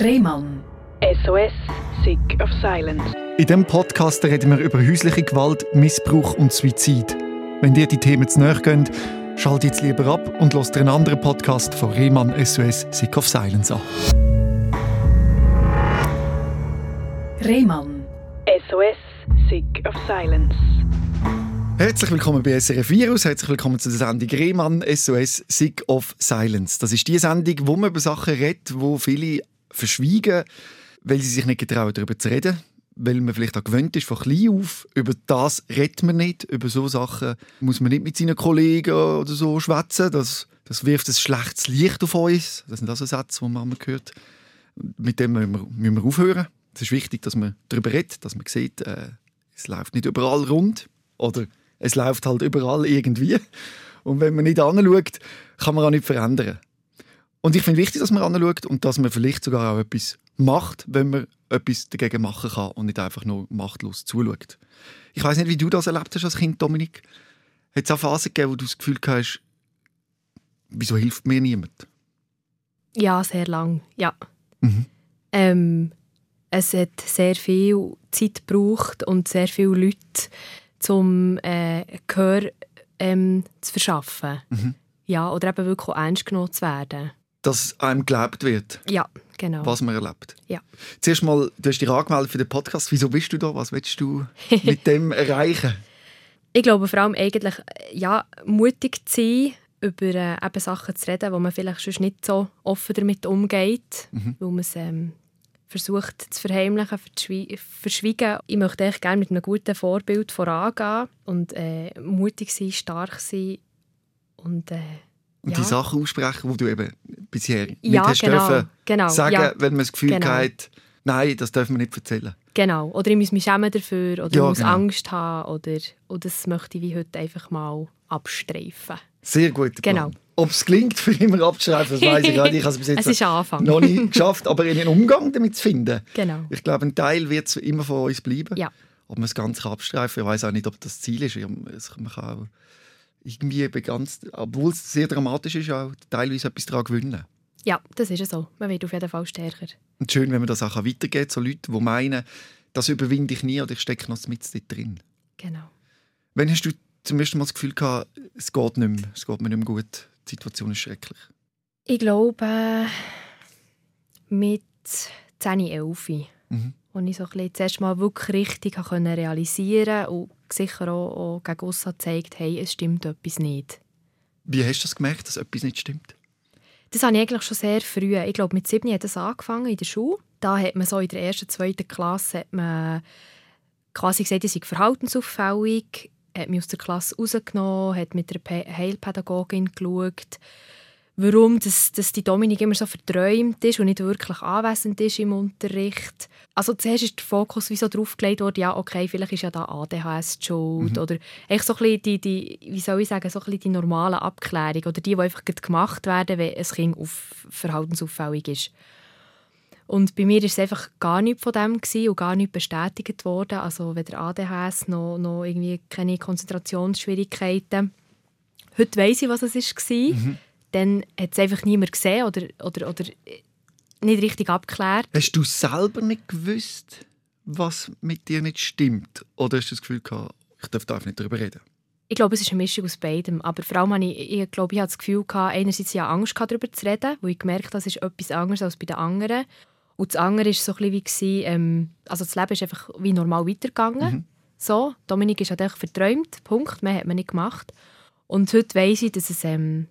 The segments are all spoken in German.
Rehmann. SOS, Sick of Silence. In diesem Podcast reden wir über häusliche Gewalt, Missbrauch und Suizid. Wenn dir die Themen zu nahe gehen, schalt jetzt lieber ab und los dir einen anderen Podcast von Rehmann SOS Sick of Silence an. Rehmann. SOS, Sick of Silence. Herzlich willkommen bei SRF Virus, herzlich willkommen zu der Sendung Rehmann SOS Sick of Silence. Das ist die Sendung, wo man über Sachen redet, wo viele verschwiegen, weil sie sich nicht getrauen, darüber zu reden. Weil man vielleicht auch gewöhnt ist von klein auf. Über das redet man nicht. Über so Sachen muss man nicht mit seinen Kollegen oder so schwätzen. Das, das wirft ein schlechtes Licht auf uns. Das sind also Sätze, die man hört. Mit dem müssen wir, müssen wir aufhören. Es ist wichtig, dass man darüber redet, dass man sieht, äh, es läuft nicht überall rund. Oder es läuft halt überall irgendwie. Und wenn man nicht anschaut, kann man auch nicht verändern. Und ich finde wichtig, dass man anschaut und dass man vielleicht sogar auch etwas macht, wenn man etwas dagegen machen kann und nicht einfach nur machtlos zuschaut. Ich weiß nicht, wie du das erlebt hast als Kind, Dominik. Hat es auch Phasen gegeben, wo du das Gefühl hast, wieso hilft mir niemand? Ja, sehr lang, ja. Mhm. Ähm, es hat sehr viel Zeit gebraucht und sehr viele Leute, um äh, Gehör ähm, zu verschaffen. Mhm. Ja, oder eben wirklich auch ernst genommen zu werden. Dass einem geglaubt wird, Ja, genau. was man erlebt. Ja. Zuerst mal, du hast dich angemeldet für den Podcast. Wieso bist du da? Was willst du mit dem erreichen? Ich glaube vor allem eigentlich, ja, mutig zu sein, über äh, eben Sachen zu reden, wo man vielleicht sonst nicht so offen damit umgeht, Mhm. weil man es ähm, versucht zu verheimlichen, verschwi- verschwiegen. Ich möchte eigentlich gerne mit einem guten Vorbild vorangehen und äh, mutig sein, stark sein und äh, Und ja. die Sachen aussprechen, die du eben bisher nicht ja, hast genau, dürfen genau, sagen, ja, weil man das Gefühl genau. hat, nein, das dürfen wir nicht erzählen. genau. Oder ich muss mich schämen dafür oder Ja, ich muss genau. Angst haben oder und das möchte ich wie heute einfach mal abstreifen. Sehr gut. Genau. Ob es gelingt, für immer abzuschreiben, das weiß ich nicht. Ich habe es bis jetzt noch nicht geschafft, aber einen Umgang damit zu finden. Genau. Ich glaube, ein Teil wird es immer von uns bleiben. Ja. Ob man es ganz abstreifen kann, ich weiß auch nicht, ob das Ziel ist. Es- Man kann auch irgendwie eben ganz, obwohl es sehr dramatisch ist, auch teilweise etwas daran gewinnen. Ja, das ist so. Man wird auf jeden Fall stärker. Und schön, wenn man das auch weitergeben kann, so Leute, die meinen, das überwinde ich nie oder ich stecke noch mit drin. Genau. Wann hast du zum ersten Mal das Gefühl gehabt, es geht nicht mehr, es geht mir nicht mehr gut, die Situation ist schrecklich? Ich glaube, mit 10, 11, Mhm. Als ich so ein bisschen das erste Mal wirklich richtig können realisieren und sicher auch, auch gegen uns hat gezeigt hey, es stimmt etwas nicht. Wie hast du das gemerkt, dass etwas nicht stimmt? Das habe ich eigentlich schon sehr früh. Ich glaube, mit 7 hat das angefangen in der Schule. Da hat man so in der ersten, zweiten Klasse hat man quasi gesagt, ich sei verhaltensauffällig, hat mich aus der Klasse rausgenommen, hat mit der Heilpädagogin geschaut, warum das, dass die Dominik immer so verträumt ist und nicht wirklich anwesend ist im Unterricht. Also zuerst ist der Fokus wie so drauf gelegt worden, ja, okay, vielleicht ist ja da ADHS die schuld oder eigentlich so ein bisschen die, die, wie soll ich sagen, so ein bisschen die normalen Abklärungen oder die, die einfach gemacht werden, wenn ein Kind auf verhaltensauffällig ist. Und bei mir war es einfach gar nichts von dem gewesen und gar nicht bestätigt worden. Also weder ADHS noch, noch irgendwie keine Konzentrationsschwierigkeiten. Heute weiss ich, was es war. Dann hat es einfach niemand gesehen oder, oder, oder nicht richtig abgeklärt. Hast du selber nicht gewusst, was mit dir nicht stimmt? Oder hast du das Gefühl gehabt, ich darf da nicht darüber reden? Ich glaube, es ist eine Mischung aus beidem. Aber vor allem habe ich, ich glaube, ich hatte das Gefühl, gehabt, einerseits ja Angst gehabt, darüber zu reden, weil ich gemerkt habe, das ist etwas anderes als bei den anderen. Und das andere war so ein bisschen wie, ähm, also das Leben ist einfach wie normal weitergegangen. So, Dominik ist halt einfach verträumt, Punkt, mehr hat man nicht gemacht. Und heute weiss ich, dass es ähm,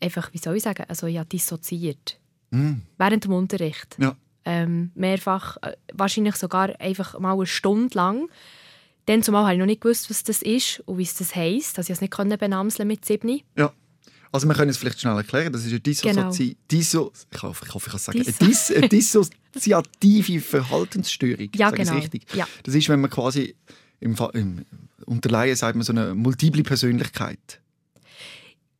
einfach, wie soll ich sagen, also habe dissoziiert. Mhm. Während dem Unterricht. Ja. Ähm, mehrfach, äh, wahrscheinlich sogar einfach mal eine Stunde lang. Dann zumal habe ich noch nicht gewusst, was das ist und wie es das heisst. Also ich es nicht können benamseln mit sieben. Ja. Also wir können es vielleicht schnell erklären. Das ist eine Dissozi Disso ich hoffe, ich, hoffe, ich kann es sagen. Eine, Dis eine dissoziative Verhaltensstörung. Ja, genau. richtig? Ja. Das ist, wenn man quasi im, im unter Laien sagt man so eine multiple Persönlichkeit.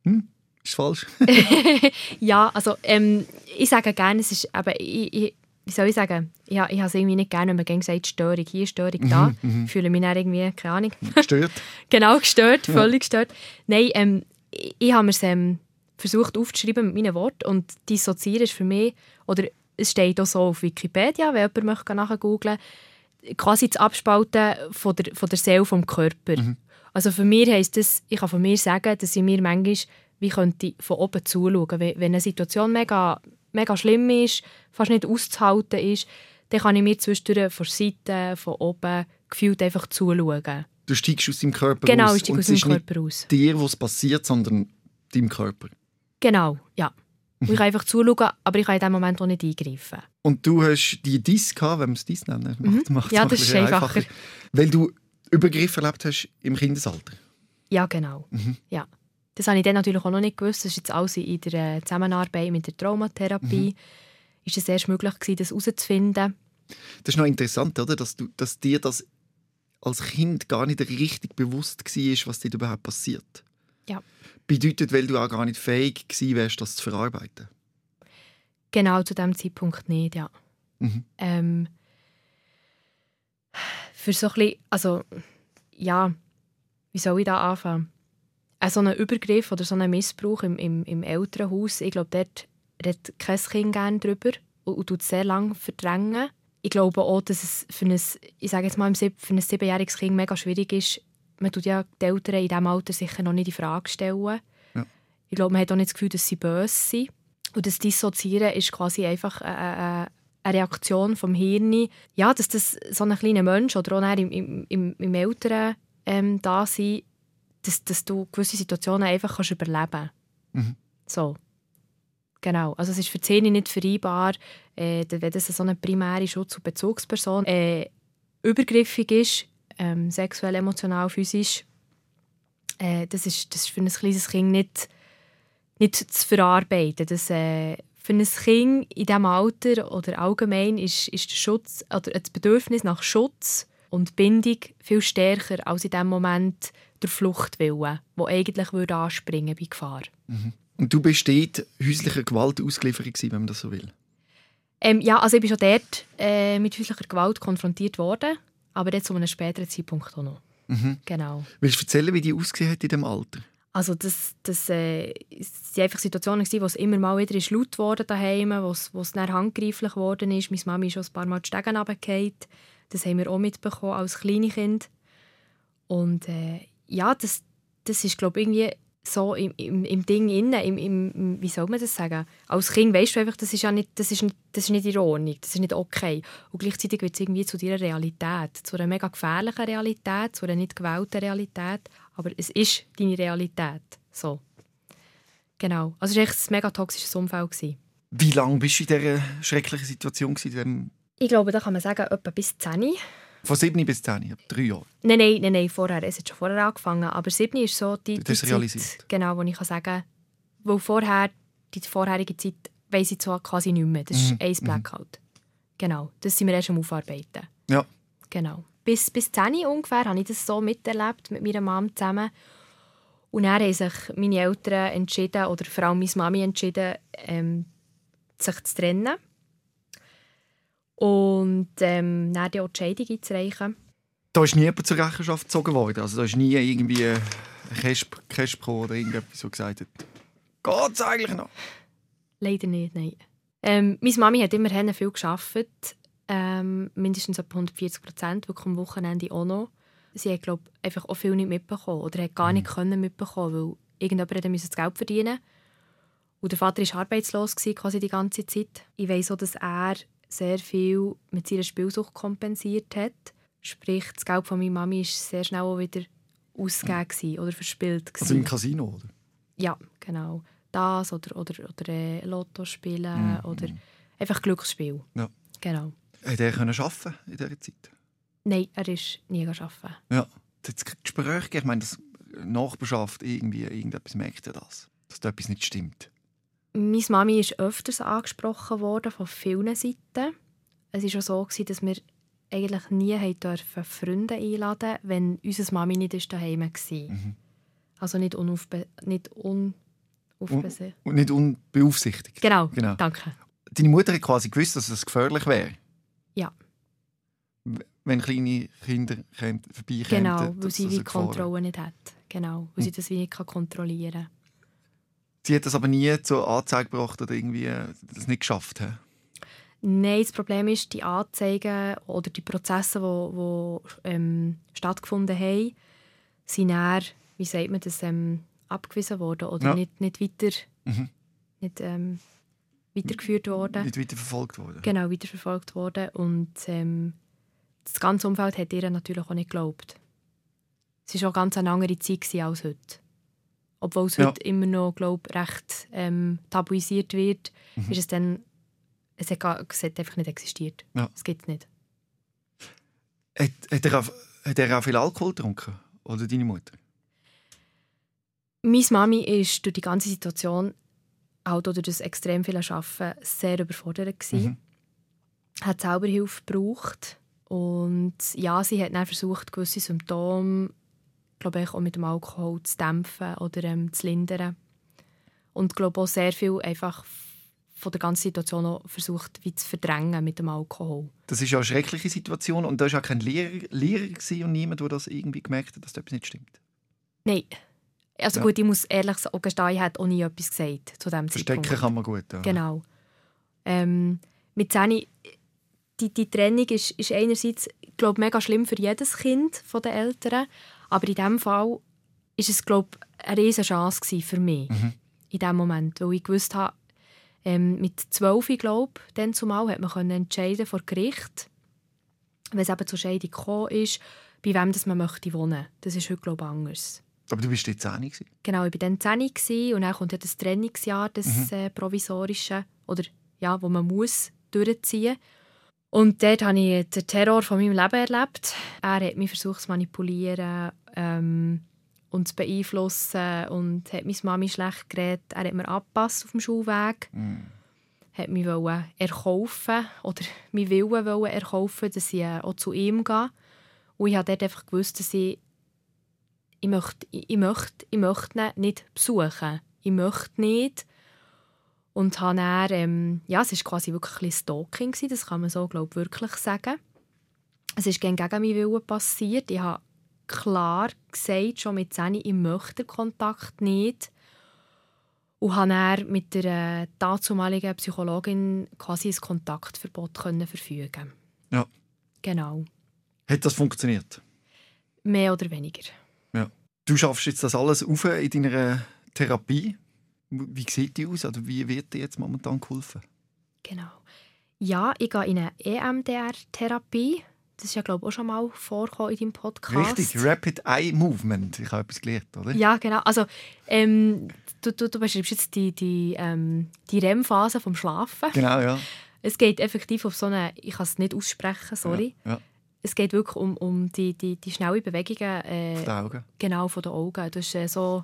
Hm? Ist falsch? Ja, also ähm, ich sage gerne, es ist eben, ich, ich, wie soll ich sagen, ich, ich habe es irgendwie nicht gerne, wenn man gerne sagt, Störung hier, Störung da. Ich fühle mich dann irgendwie, keine Ahnung, Gestört? genau gestört, völlig gestört. Nein, ähm, ich, ich habe mir es ähm, versucht aufzuschreiben mit meinen Worten und dissoziieren ist für mich, oder es steht auch so auf Wikipedia, wenn jemand möchte nachgoogeln quasi das Abspalten von der, von der Seele vom Körper. Mhm. Also für mich heisst das, ich kann von mir sagen, dass ich mir manchmal wie könnte von oben zuschauen. Wenn, wenn eine Situation mega, mega schlimm ist, fast nicht auszuhalten ist, dann kann ich mir zwischendurch von der Seite, von oben, gefühlt einfach zuschauen. Du steigst aus deinem Körper Genau, aus. ich steige aus meinem Körper aus. dir, was passiert, sondern deinem Körper. Genau, ja. Und ich kann einfach zuschauen, aber ich kann in diesem Moment auch nicht eingreifen. Und du hast die Diss gehabt, wenn wir es. Macht, macht's Mhm. Ja, mal das ist bisschen einfacher. Weil du Übergriffe erlebt hast im Kindesalter. Ja, genau. Mhm. Ja. Das habe ich dann natürlich auch noch nicht gewusst. Das ist jetzt alles in der äh, Zusammenarbeit mit der Traumatherapie. Mhm. Ist es erst möglich gewesen, das herauszufinden. Das ist noch interessant, oder? Dass, du, dass dir das als Kind gar nicht richtig bewusst war, was dir überhaupt passiert. Ja. Bedeutet, weil du auch gar nicht fähig gewesen wärst, das zu verarbeiten. Genau zu dem Zeitpunkt nicht, ja. Mhm. Ähm, für so ein bisschen, also, ja, wie soll ich da anfangen? Äh, so ein Übergriff oder so ein Missbrauch im, im, im Elternhaus, ich glaube, dort redet kein Kind gerne drüber und, und tut es sehr lange verdrängen. Ich glaube auch, dass es für ein, ich sage jetzt mal, für ein siebenjähriges Kind mega schwierig ist. Man tut ja die Eltern in diesem Alter sicher noch nicht in Frage stellen. Ja. Ich glaube, man hat auch nicht das Gefühl, dass sie böse sind. Und das Dissoziieren ist quasi einfach eine, eine Reaktion vom Hirn. Ja, dass das so ein kleiner Mensch oder auch im, im, im, älteren ähm, Dasein, dass, dass du gewisse Situationen einfach kannst überleben kannst. Mhm. So. Genau. Also es ist für die Szene nicht vereinbar, äh, wenn das so eine primäre Schutz- und Bezugsperson äh, übergriffig ist, ähm, sexuell, emotional, physisch. Äh, das, ist, das ist für ein kleines Kind nicht, nicht zu verarbeiten. Das, äh, für ein Kind in diesem Alter oder allgemein ist, ist der Schutz, oder das Bedürfnis nach Schutz und Bindung viel stärker als in dem Moment der Fluchtwille, wo eigentlich würde anspringen bei Gefahr. Und du bist dort häuslicher Gewalt ausgeliefert gewesen, wenn man das so will. Ähm, ja, also ich bin schon dort äh, mit häuslicher Gewalt konfrontiert worden, aber jetzt zu einem späteren Zeitpunkt auch noch. Mhm. Genau. Willst du erzählen, wie die ausgesehen hat in dem Alter? Also das, das äh, es waren einfach Situationen, gewesen, wo es immer mal wieder ist laut wurde daheim, wo es, wo es dann handgreiflich geworden ist. Meine Mami ist schon ein paar Mal die Stegen runtergefallen. Das haben wir auch mitbekommen als kleine Kind. Und äh, ja, das, das ist glaube ich irgendwie so im, im, im Ding innen, im, im, wie soll man das sagen? Als Kind weißt du einfach, das ist ja nicht, das ist nicht, das ist nicht in das ist nicht okay. Und gleichzeitig wird es irgendwie zu deiner Realität, zu einer mega gefährlichen Realität, zu einer nicht gewählten Realität. Aber es ist deine Realität. So. Genau. Also es war echt ein mega toxisches Umfeld. Wie lange bist du in dieser schrecklichen Situation? Gewesen, wenn- Ich glaube, da kann man sagen, etwa bis 10. Von 7 bis 10, drei Jahre. Nein, nein, nein, nein, vorher. Es hat schon vorher angefangen. Aber 7 ist so die, die Zeit, realisiert. genau, wo ich kann sagen weil vorher, die vorherige Zeit, weiss ich zwar quasi nicht mehr. Das ist Mhm, ein Blackout. Genau, das sind wir erst am Aufarbeiten. Ja. Genau. Bis, bis 10 ungefähr habe ich das so miterlebt mit meiner Mom zusammen. Und dann haben sich meine Eltern entschieden, oder vor allem meine Mami entschieden, ähm, sich zu trennen. Und ähm, dann auch die Scheidung einzureichen. Da ist nie jemand zur Rechenschaft gezogen worden. Also da ist nie irgendwie ein Kesp, oder irgendetwas, so gesagt hat, geht's eigentlich noch? Leider nicht, nein. Ähm, meine Mami hat immerhin viel gearbeitet, ähm, mindestens etwa 140 Prozent, wirklich am Wochenende auch noch. Sie hat, glaube einfach auch viel nicht mitbekommen oder hat gar nicht können mitbekommen, weil irgendjemand musste das Geld verdienen. Und der Vater war arbeitslos gewesen, quasi die ganze Zeit. Ich weiss auch, dass er sehr viel mit seiner Spielsucht kompensiert hat. Sprich, das Geld von meiner Mami war sehr schnell auch wieder ausgegeben gewesen oder verspielt. Also im gewesen. Casino, oder? Ja, genau. Das oder, oder, oder äh, Lotto spielen oder einfach Glücksspiel. Ja. Genau. Hat er können arbeiten in dieser Zeit? Nein, er ist nie arbeiten. Ja. Gespräche gegeben. Ich meine, das Nachbarschaft, irgendwie, irgendetwas merkt ja das. Dass da etwas nicht stimmt. Meine Mami ist öfters angesprochen worden von vielen Seiten. Es war auch so, gewesen, dass wir eigentlich nie dürfen Freunde einladen wenn unsere Mami nicht daheim war. Mhm. Also nicht unaufbe nicht unaufbesehen. Und nicht unbeaufsichtigt. Genau, Genau. danke. Deine Mutter hat quasi gewusst, dass es gefährlich wäre. Ja. Wenn kleine Kinder vorbeikämen. Genau, weil sie wäre. Kontrolle nicht hat. Genau, weil sie das wie nicht kontrollieren kann. Sie hat das aber nie zur Anzeige gebracht oder irgendwie das nicht geschafft. He? Nein, das Problem ist, die Anzeigen oder die Prozesse, die ähm, stattgefunden haben, sind eher, wie sagt man das, ähm, abgewiesen worden oder Ja. nicht, nicht, weiter, Mhm. nicht ähm, weitergeführt worden. Nicht weiter verfolgt worden. Genau, weiterverfolgt worden. Und ähm, das ganze Umfeld hat ihr natürlich auch nicht geglaubt. Es war auch ganz eine andere Zeit als heute. Obwohl es Ja. heute immer noch, glaub, recht ähm, tabuisiert wird, Mhm. ist es dann, es hat, es hat einfach nicht existiert. Ja. Es gibt es nicht. Hat, hat, er auch, hat er auch viel Alkohol getrunken? Oder deine Mutter? Meine Mami ist durch die ganze Situation, auch durch das extrem viele Arbeiten, sehr überfordert gewesen. Mhm. Hat selber Hilfe gebraucht. Und ja, sie hat dann versucht, gewisse Symptome, glaube ich, auch mit dem Alkohol zu dämpfen oder ähm, zu lindern. Und glaube auch sehr viel einfach von der ganzen Situation auch versucht, wie zu verdrängen mit dem Alkohol. Das ist ja eine schreckliche Situation und da war auch kein Lehrer, Lehrer und niemand, der das irgendwie gemerkt hat, dass da etwas nicht stimmt. Nein. Also Ja. gut, ich muss ehrlich sagen, gestehen, ich habe auch nie etwas gesagt zu diesem Verstecken Zeitpunkt. kann man gut. Ja. Genau. Ähm, mit 10, die, die Trennung ist, ist einerseits, glaube mega schlimm für jedes Kind von den Eltern, aber in diesem Fall ist es, glaube eine riesige Chance für mich Mhm. in dem Moment, weil ich gewusst habe, ähm, mit 12, glaube dann zumal, hat man entscheiden vor Gericht, wenn es eben zur Scheidung gekommen ist, bei wem das man möchte wohnen. Das ist heute, glaube ich, anders. Aber du bist jetzt 10 gewesen. Genau, ich war dann 10 gewesen, und dann kommt ja das Trennungsjahr, das Mhm. äh, provisorische, oder ja, wo man muss durchziehen Und dort habe ich den Terror von meinem Leben erlebt. Er hat mich versucht zu manipulieren ähm, und zu beeinflussen und hat meine Mami schlecht geredet. Er hat mir angepasst auf dem Schulweg, Mhm. hat mich wollen erkaufen oder meinen Willen wollen erkaufen, dass ich äh, auch zu ihm gehe. Und ich habe dort einfach gewusst, dass ich ich möchte, ich möchte, ich möchte ihn nicht besuchen. Ich möchte nicht. Und habe dann, ähm, ja, es war quasi wirklich ein Stalking, gewesen, das kann man so, glaube ich, wirklich sagen. Es ist gegen meinen Willen passiert. Ich habe klar gesagt, schon mit 10, ich möchte Kontakt nicht. Und habe dann mit der äh, dazumaligen Psychologin quasi ein Kontaktverbot können verfügen. Ja. Genau. Hat das funktioniert? Mehr oder weniger. Du schaffst jetzt das alles auf in deiner Therapie. Wie sieht die aus? Oder wie wird dir jetzt momentan geholfen? Genau. Ja, ich gehe in eine EMDR-Therapie. Das ist ja, glaube ich, auch schon mal vorgekommen in deinem Podcast. Richtig, Rapid Eye Movement. Ich habe etwas gelernt, oder? Ja, genau. Also, ähm, du, du, du beschreibst jetzt die, die, ähm, die REM-Phase vom Schlafen. Genau, ja. Es geht effektiv auf so eine, ich kann es nicht aussprechen, sorry. Ja, ja. Es geht wirklich um, um die, die, die schnellen Bewegungen äh, Auf die Augen. genau von den Augen. Du hast äh, so,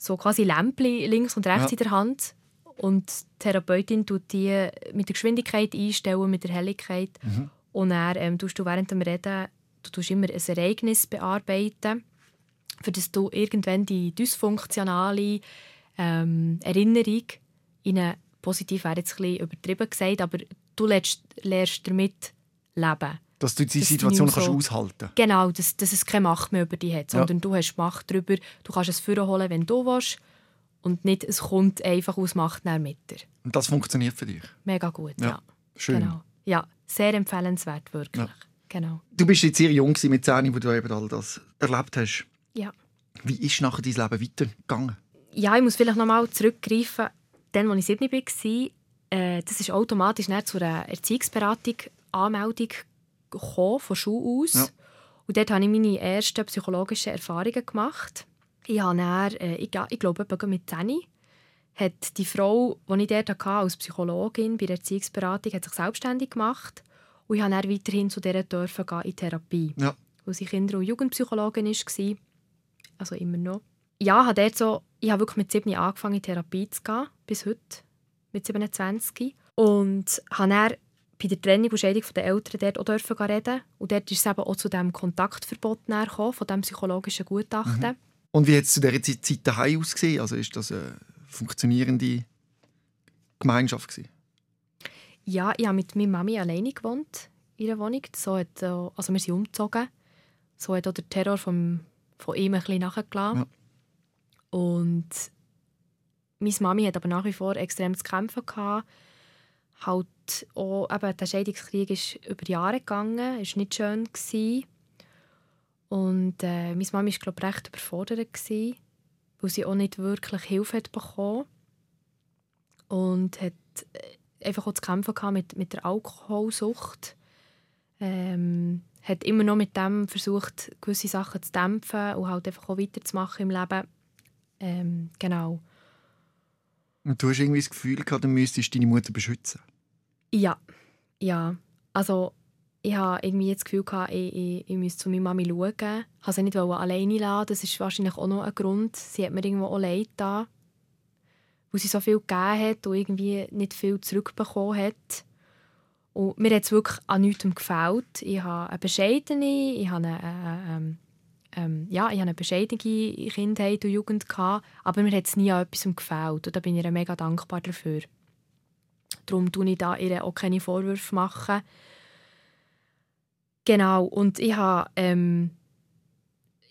so quasi Lämpchen links und rechts Ja. in der Hand. Und die Therapeutin tut die mit der Geschwindigkeit einstellen, mit der Helligkeit. Mhm. Und dann ähm, tust du während dem Reden du tust immer ein Ereignis bearbeiten, für das du irgendwann die dysfunktionale ähm, Erinnerung in eine positiv wäre jetzt ein bisschen übertrieben gesagt, aber du lernst, lernst damit leben. Dass du die Dass Situation nicht kannst so- aushalten Genau, dass, dass es keine Macht mehr über dich hat, Ja. sondern du hast Macht darüber. Du kannst es vorholen, wenn du willst. Und nicht, es kommt einfach aus Macht nach mit dir. Und das funktioniert für dich. Mega gut, Ja, ja. Schön. Genau. Ja, sehr empfehlenswert, wirklich. Ja. Genau. Du bist jetzt sehr jung mit 10, wo du eben all das erlebt hast. Ja. Wie ist nachher dein Leben weitergegangen? ja, ich muss vielleicht noch mal zurückgreifen. Dann, als ich 7 war, äh, das ist automatisch zu einer Erziehungsberatung Anmeldung gekommen, von Schule aus. Ja. Und dort habe ich meine ersten psychologischen Erfahrungen gemacht. Ich habe dann, äh, ich, ich glaube, mit 10 hat die Frau, die ich dort hatte, als Psychologin bei der Erziehungsberatung, hat sich selbstständig gemacht. Und ich habe dann weiterhin zu dieser dürfen gehen in Therapie. Ja. Weil sie Kinder- und Jugendpsychologin war. Also immer noch. Ja, habe dort so, ich habe wirklich mit 7 angefangen, in Therapie zu gehen, bis heute, mit 27. Und habe dann bei der Trennung und Scheidung der Eltern dort auch dürfen reden. Und dort ist es eben auch zu diesem Kontaktverbot gekommen, von diesem psychologischen Gutachten. Und wie hat es zu dieser Zeit, daheim ausgesehen? Also ist das eine funktionierende Gemeinschaft gewesen? Ja, ich habe mit meiner Mami alleine gewohnt in einer Wohnung. So hat, äh, also wir sind umgezogen. So hat auch der Terror vom, von ihm ein bisschen nachgelassen. Ja. Und meine Mami hat aber nach wie vor extrem zu kämpfen gehabt. halt auch, eben, der Scheidungskrieg ist über Jahre gegangen, ist nicht schön gewesen. Und äh, meine Mama war, glaube recht überfordert, gewesen, weil sie auch nicht wirklich Hilfe hat bekommen Und hat äh, einfach auch zu kämpfen gehabt mit, mit der Alkoholsucht. Ähm, hat immer noch mit dem versucht, gewisse Sachen zu dämpfen und halt einfach auch weiterzumachen im Leben. Ähm, genau. Und du hast irgendwie das Gefühl gehabt, du müsstest deine Mutter beschützen? Ja, ja. Also ich habe irgendwie das Gefühl ich, ich, ich müsste zu meiner Mami schauen. Ich wollte sie nicht alleine lassen. Das ist wahrscheinlich auch noch ein Grund. Sie hat mir irgendwo auch leid da, weil sie so viel gegeben hat und irgendwie nicht viel zurückbekommen hat. Und mir hat es wirklich an nichts gefällt. Ich habe eine bescheidene, ich habe eine, äh, ähm, ähm, ja, ich habe eine bescheidene Kindheit und Jugend gehabt, aber mir hat es nie an etwas gefällt. Und da bin ich ihr mega dankbar dafür. Darum tue ich da ihr auch keine Vorwürfe machen. Genau, und ich habe ähm,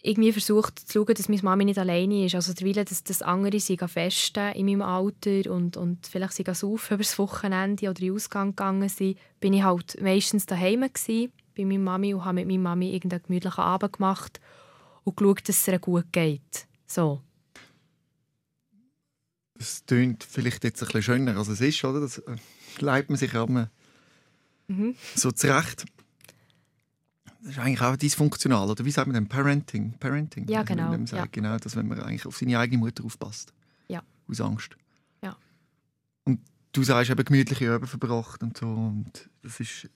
irgendwie versucht zu schauen, dass meine Mama nicht alleine ist. Also derweil, dass, dass andere sie festen in meinem Alter und, und vielleicht sie saufen über das Wochenende oder in den Ausgang gegangen sind, bin ich halt meistens daheim gewesen, bei meiner Mami und habe mit meiner Mami irgendeinen gemütlichen Abend gemacht und geschaut, dass es ihr gut geht. So. Das klingt vielleicht jetzt ein bisschen schöner, als es ist, oder? Das äh, leitet man sich aber mhm. so zurecht. Das ist eigentlich auch dysfunktional, oder wie sagt man denn? Parenting. Parenting. Ja, genau. Also, ja. Genau, dass wenn man eigentlich auf seine eigene Mutter aufpasst. Ja. Aus Angst. Ja. Und du sagst eben gemütliche Üben verbracht und so. Und das ist.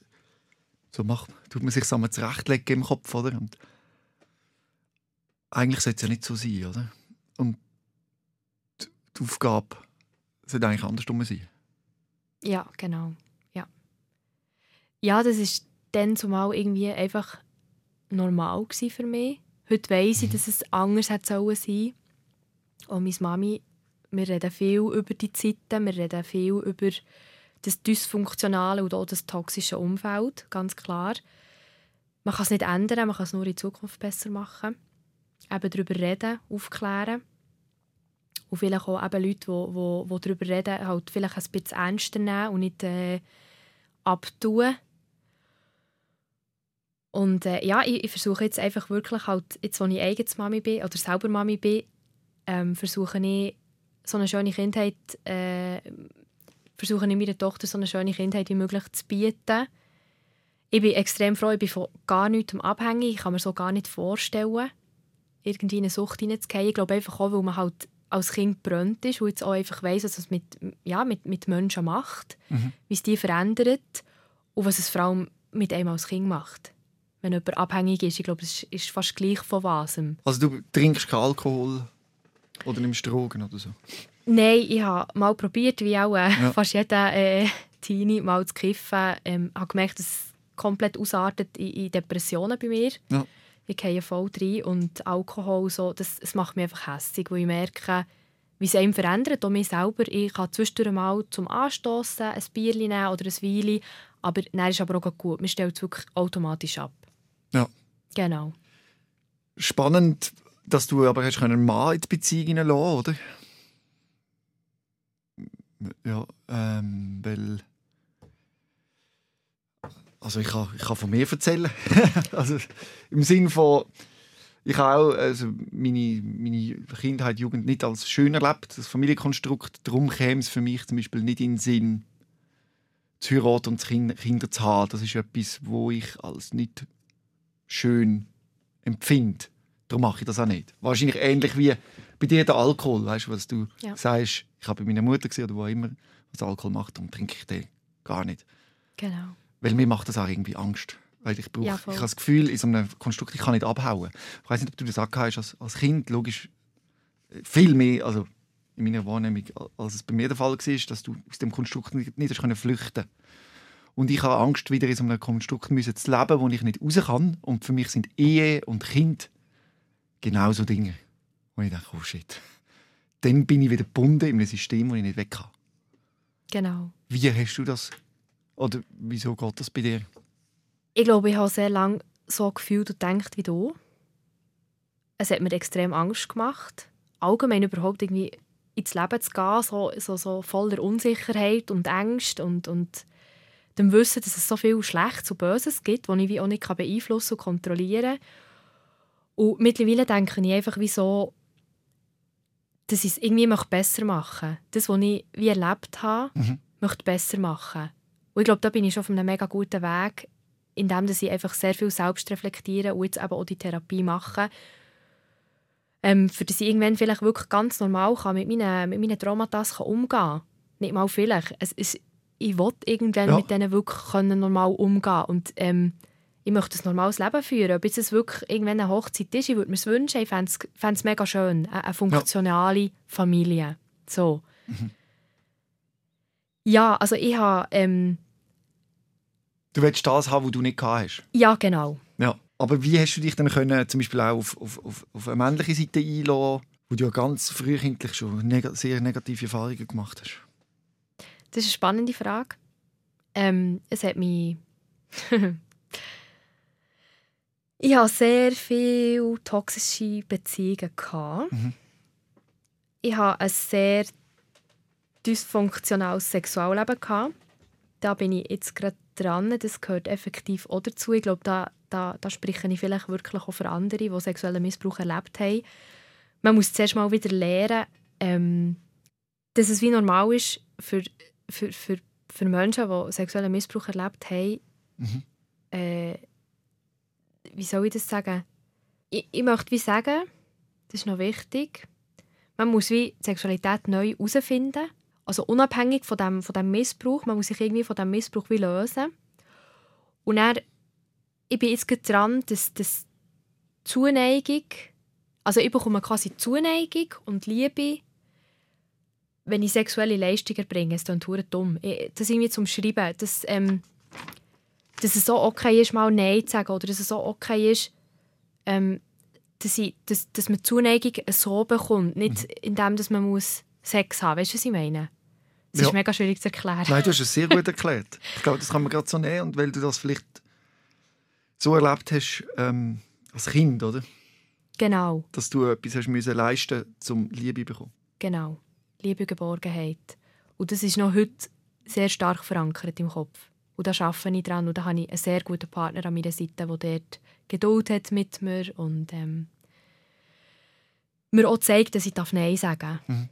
So macht, tut man sich so zurechtlegen im Kopf, oder? Und eigentlich sollte es ja nicht so sein, oder? Und die Aufgabe sollte eigentlich andersrum sein. Ja, genau. Ja, ja das ist dann zumal irgendwie einfach normal für mich. Heute weiss ich, dass es anders hätte sein sollen. Und meine Mami, wir reden viel über die Zeiten, wir reden viel über das dysfunktionale und auch das toxische Umfeld, ganz klar. Man kann es nicht ändern, man kann es nur in Zukunft besser machen. Eben darüber reden, aufklären. Und vielleicht auch eben Leute, die, die, die darüber reden, halt vielleicht ein bisschen ernster nehmen und nicht äh, abtun. Und äh, ja, ich, ich, versuche jetzt einfach wirklich halt, jetzt wo ich eigenes Mami bin oder selber Mami bin, ähm, versuche ich so eine schöne Kindheit, äh, versuche ich meiner Tochter so eine schöne Kindheit wie möglich zu bieten. Ich bin extrem froh, ich bin von gar nichts abhängig, ich kann mir so gar nicht vorstellen, irgendwie in eine Sucht hineinzugehen. Ich glaube einfach auch, weil man halt als Kind brennt ist und jetzt auch einfach weiss, was es mit, ja, mit, mit Menschen macht, mhm. wie es die verändert und was es vor allem mit einem als Kind macht. Wenn jemand abhängig ist, ich glaube, es ist fast gleich von was. Also du trinkst keinen Alkohol oder nimmst Drogen oder so? Nein, ich habe mal probiert, wie auch äh, ja. fast jeder äh, Teenie, mal zu kiffen. Ähm, habe gemerkt, dass es komplett ausartet in, in Depressionen bei mir. Ja ich gehe voll rein und Alkohol, so, das, das macht mich einfach hässlich, weil ich merke, wie es einem verändert, auch mich selber. Ich kann zwischendurch mal zum Anstoßen ein Bier nehmen oder ein Wein, aber dann ist aber auch gut. Man stellt es wirklich automatisch ab. Ja. Genau. Spannend, dass du aber hast einen Mann in die Beziehung hineinlassen, oder? Ja, ähm, weil also ich kann, ich kann von mir erzählen. also im Sinn von, ich habe auch also meine, meine Kindheit, Jugend nicht als schön erlebt, das Familienkonstrukt. Darum käme es für mich zum Beispiel nicht in den Sinn, zu heiraten und kind, Kinder zu haben. Das ist etwas, wo ich als nicht schön empfinde. Darum mache ich das auch nicht. Wahrscheinlich ähnlich wie bei dir der Alkohol. Weißt du, was du ja. sagst? Ich habe bei meiner Mutter gesehen oder wo immer, was Alkohol macht, darum trinke ich den gar nicht. Genau. Weil mir macht das auch irgendwie Angst. Weil ich, brauch, ja, ich habe das Gefühl, in so einem Konstrukt, ich kann nicht abhauen. Ich weiß nicht, ob du das auch hast, als, als Kind, logisch, viel mehr, also in meiner Wahrnehmung, als es bei mir der Fall war, dass du aus dem Konstrukt nicht, nicht hast flüchten Und ich habe Angst, wieder in so einem Konstrukt zu leben, wo ich nicht raus kann. Und für mich sind Ehe und Kind genauso Dinge. wo ich denke, oh shit. Dann bin ich wieder gebunden in einem System, wo ich nicht weg kann. Genau. Wie hast du das oder wieso geht das bei dir? Ich glaube, ich habe sehr lange so gefühlt und gedacht wie du. Es hat mir extrem Angst gemacht. Allgemein überhaupt irgendwie ins Leben zu gehen, so, so, so voller Unsicherheit und Angst und, und dem Wissen, dass es so viel Schlechtes und Böses gibt, das ich wie auch nicht beeinflussen und kontrollieren kann. Und mittlerweile denke ich einfach wie so, dass ich es irgendwie besser machen möchte. Das, was ich wie erlebt habe, mhm. möchte besser machen. Und ich glaube, da bin ich schon auf einem mega guten Weg, indem ich einfach sehr viel selbst reflektiere und jetzt eben auch die Therapie mache. Ähm, für dass ich irgendwann vielleicht wirklich ganz normal kann mit meinen, mit meinen Traumata umgehen kann. Nicht mal vielleicht. Es, es, ich will irgendwann ja. mit denen wirklich können normal umgehen und ähm, ich möchte ein normales Leben führen. Ob es wirklich irgendwann eine Hochzeit ist, ich würde mir es wünschen, ich fände es mega schön. Eine, eine funktionale ja. Familie. So. Mhm. Ja, also ich habe... Ähm, du willst das haben, was du nicht gehabt hast? Ja, genau. Ja. Aber wie hast du dich dann können, zum Beispiel auch auf, auf, auf, auf eine männliche Seite einlassen, wo du ja ganz frühkindlich schon neg sehr negative Erfahrungen gemacht hast? Das ist eine spannende Frage. Ähm, es hat mich... ich hatte sehr viele toxische Beziehungen. Mhm. Ich hatte ein sehr dysfunktionales Sexualleben. Da bin ich jetzt gerade dran. Das gehört effektiv auch dazu. Ich glaube, da, da, da spreche ich vielleicht wirklich auch für andere, die sexuellen Missbrauch erlebt haben. Man muss zuerst mal wieder lernen, ähm, dass es wie normal ist für für, für, für Menschen, die sexuellen Missbrauch erlebt haben, mhm. äh, wie soll ich das sagen? Ich, ich möchte wie sagen, das ist noch wichtig, man muss wie die Sexualität neu herausfinden. Also unabhängig von dem, von dem Missbrauch, man muss sich irgendwie von dem Missbrauch wie lösen. Und dann, ich bin jetzt dran, dass, dass Zuneigung, also ich bekomme quasi Zuneigung und Liebe wenn ich sexuelle Leistungen erbringe, ist dann dumm. Das irgendwie zum Schreiben, dass, ähm, dass es so okay ist, mal Nein zu sagen oder dass es so okay ist, ähm, dass, ich, dass, dass man Zuneigung so bekommt, nicht mhm. indem dass man muss Sex haben. Weißt du, was ich meine? Das ja. ist mega schwierig zu erklären. Nein, du hast es sehr gut erklärt. Ich glaube, das kann man gerade so nehmen und weil du das vielleicht so erlebt hast ähm, als Kind, oder? Genau. Dass du etwas hast müssen leisten, um Liebe zu bekommen. Genau. Liebe, Geborgenheit. Und das ist noch heute sehr stark verankert im Kopf. Und da arbeite ich dran und da habe ich einen sehr guten Partner an meiner Seite, der dort Geduld hat mit mir und ähm, mir auch zeigt, dass ich Nein sagen darf. Mhm.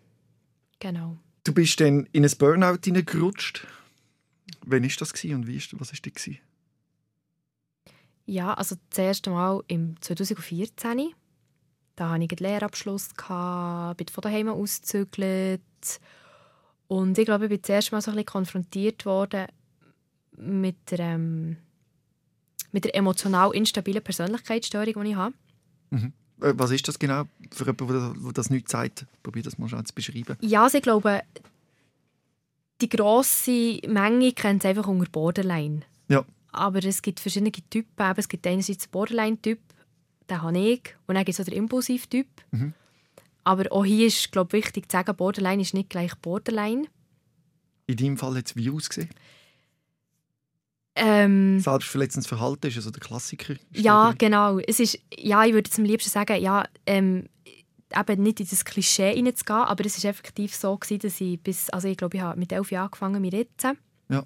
Genau. Du bist dann in ein Burnout hineingerutscht. Wann war das und wie ist, was war das? Ja, also das erste Mal im 2014 da hatte ich einen Lehrabschluss, bin von daheim ausgezügelt. Und ich glaube, ich bin zuerst mal so ein bisschen konfrontiert worden mit der, ähm, mit der emotional instabilen Persönlichkeitsstörung, die ich habe. Mhm. Äh, was ist das genau für jemanden, der das nicht sagt? Probier das mal schon zu beschreiben. Ja, also ich glaube, die grosse Menge kennt es einfach unter Borderline. Ja. Aber es gibt verschiedene Typen. Es gibt einerseits Borderline-Typ, den habe ich. Und dann gibt es auch den Impulsivtyp. Mhm. Aber auch hier ist glaube wichtig zu sagen, Borderline ist nicht gleich Borderline. In deinem Fall hat es wie ausgesehen? Ähm, Selbstverletzendes Verhalten ist also der Klassiker. Ja, genau. Es ist, ja, ich würde zum liebsten sagen, ja, ähm, eben nicht in das Klischee hineinzugehen, aber es war effektiv so, gewesen, dass ich bis, also ich glaube, ich habe mit elf Jahren angefangen mit Ritzen. Ja.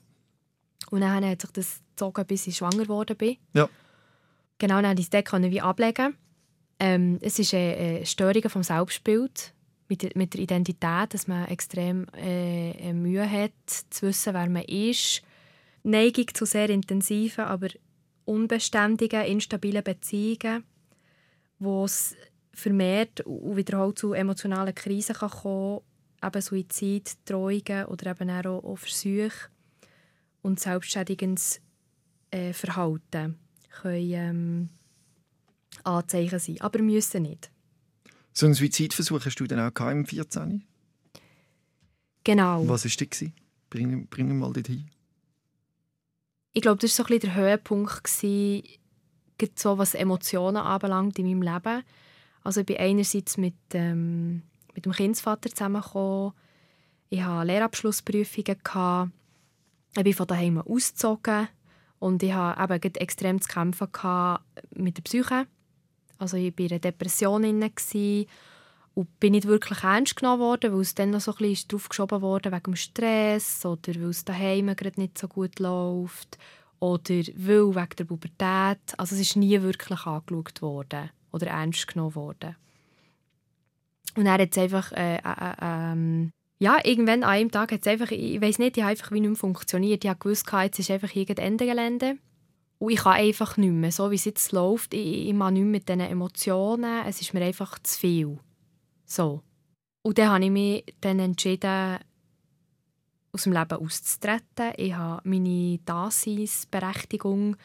Und dann hat sich das gezogen, bis ich schwanger geworden bin. Ja. Genau, dann konnte ich es wie ablegen. Ähm, es ist eine, eine Störung vom Selbstbild mit der, mit der Identität, dass man extrem äh, Mühe hat, zu wissen, wer man ist. Neigung zu sehr intensiven, aber unbeständigen, instabilen Beziehungen, wo es vermehrt und wiederholt zu emotionalen Krisen kann kommen kann, eben Suizid, Drohungen oder eben auch, auch Versuche und selbstschädigendes äh, Verhalten können ähm, Anzeichen sein, aber müssen nicht. So einen Suizidversuch hast du dann auch im 14? Genau. Was war das? Bring, bring mal dorthin. Ich glaube, das war so ein der Höhepunkt, gewesen, so, was Emotionen anbelangt in meinem Leben. Also ich bin einerseits mit, ähm, mit dem Kindsvater zusammengekommen. Ich hatte Lehrabschlussprüfungen. Gehabt. Ich bin von daheim ausgezogen. Und ich hatte eben extrem zu kämpfen mit der Psyche. Also ich war in einer Depression. Und bin nicht wirklich ernst genommen worden, weil es dann noch so ein bisschen drauf geschoben wurde wegen dem Stress oder weil es daheim gerade nicht so gut läuft oder weil wegen der Pubertät. Also es ist nie wirklich angeschaut worden oder ernst genommen worden. Und er hat einfach, äh, äh, ähm, ja, irgendwann an einem Tag hat es einfach, ich weiß nicht, ich habe einfach wie nicht mehr funktioniert. Ich habe gewusst, jetzt ist einfach irgendein Ende Gelände. Und ich kann einfach nicht mehr, so wie es jetzt läuft, ich, ich mache nicht mit diesen Emotionen, es ist mir einfach zu viel. So. Und dann habe ich mich dann entschieden, aus dem Leben auszutreten. Ich habe meine Daseinsberechtigung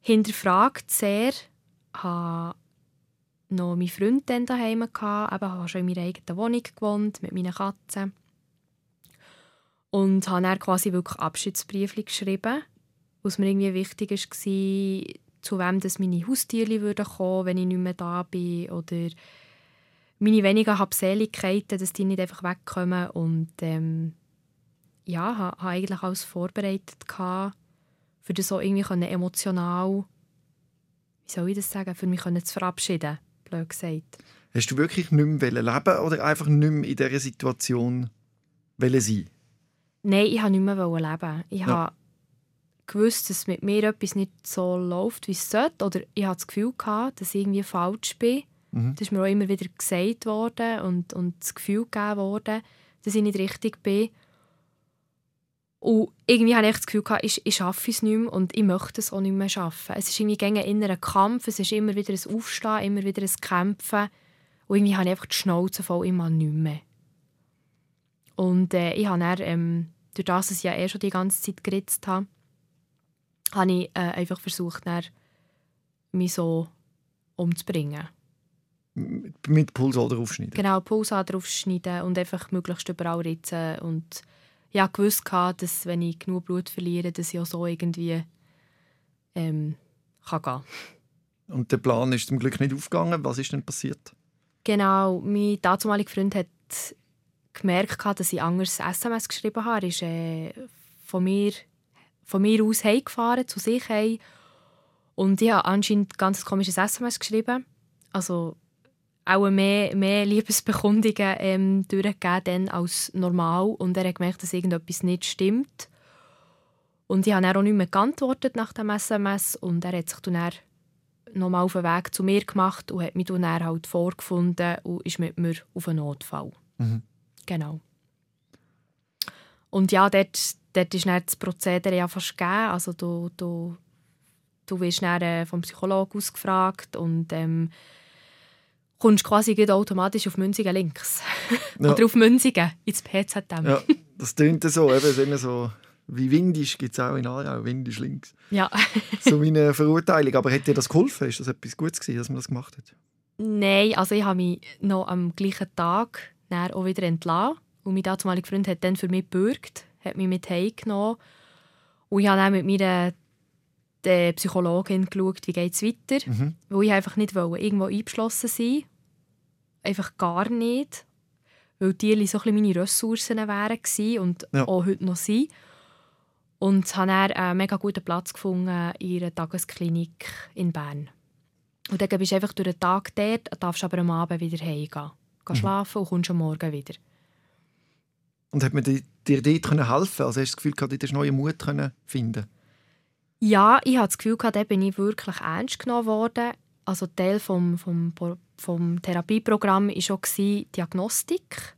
hinterfragt sehr. Ich hatte noch meinen Freund dann daheim, gehabt, habe schon in meiner eigenen Wohnung gewohnt, mit meinen Katzen. Und habe dann quasi wirklich Abschiedsbriefe geschrieben, was mir irgendwie wichtig war, zu wem das meine Haustiere würden kommen, wenn ich nicht mehr da bin oder meine wenigen Habseligkeiten, dass die nicht einfach wegkommen und ähm, ja, habe ha eigentlich alles vorbereitet gehabt, für das so irgendwie emotional, wie soll ich das sagen, für mich zu verabschieden, blöd gesagt. Hast du wirklich nicht mehr leben oder einfach nicht mehr in dieser Situation sein Nein, ich wollte nicht mehr leben. Ich ja. habe gewusst, dass mit mir etwas nicht so läuft, wie es sollte. Oder ich hatte das Gefühl, gehabt, dass ich irgendwie falsch bin. Mhm. Das ist mir auch immer wieder gesagt worden und, und das Gefühl gegeben worden, dass ich nicht richtig bin. Und irgendwie hatte ich das Gefühl, ich, ich schaffe es nicht mehr und ich möchte es auch nicht mehr schaffen. Es ist irgendwie ein innerer Kampf, es ist immer wieder ein Aufstehen, immer wieder ein Kämpfen. Und irgendwie habe ich einfach die Schnauze voll immer nicht mehr. Und äh, ich habe dann, ähm, durch das, dass ich ja eh schon die ganze Zeit geritzt habe, habe ich äh, einfach versucht, dann, mich so umzubringen. Mit Pulsader aufschneiden? Genau, Pulsader aufschneiden und einfach möglichst überall ritzen. Und ich ja, gewusst, dass wenn ich genug Blut verliere, dass ich auch so irgendwie ähm, kann gehen Und der Plan ist zum Glück nicht aufgegangen. Was ist denn passiert? Genau, mein damaliger Freund hat gemerkt, dass ich anders SMS geschrieben habe. Er ist äh, von, mir, von mir aus heimgefahren, zu sich heim. Und ich habe anscheinend ein ganz komisches SMS geschrieben. Also auch mehr, mehr Liebesbekundungen ähm, durchgegeben als normal. Und er hat gemerkt, dass irgendetwas nicht stimmt. Und ich habe dann auch nicht mehr geantwortet nach dem SMS. Und er hat sich dann nochmal auf den Weg zu mir gemacht und hat mich dann halt vorgefunden und ist mit mir auf einen Notfall. Mhm. Genau. Und ja, dort, dort ist dann das Prozedere ja fast gegeben. Also du, du, du wirst dann äh, vom Psychologen ausgefragt und ähm, kommst quasi automatisch auf Münzigen links. Ja. Oder auf Münzigen, ins PZM. Ja, das klingt so. Eben, so wie Windisch gibt es auch in Aarau, Windisch links. Ja. so meine Verurteilung. Aber hat dir das geholfen? Ist das etwas Gutes gewesen, dass man das gemacht hat? Nein, also ich habe mich noch am gleichen Tag auch wieder entlassen. Und mein damaliger Freund hat dann für mich gebürgt, hat mich mit heimgenommen. Und ich habe dann mit meiner der Psychologin geschaut, wie geht es weiter. Mhm. Weil ich einfach nicht wollte, irgendwo eingeschlossen sein Einfach gar nicht. Weil die so ein meine Ressourcen wären und ja. auch heute noch sind. Und habe dann einen mega guten Platz gefunden in einer Tagesklinik in Bern. Und dann bist du einfach durch den Tag dort, darfst aber am Abend wieder heimgehen. Geh mhm. schlafen und kommst am Morgen wieder. Und hat man dir dort helfen Also hast du das Gefühl, du hast neuen Mut finden Ja, ich hatte das Gefühl, da bin ich wirklich ernst genommen worden. Also Teil vom, vom, vom Therapieprogramm war auch die Diagnostik.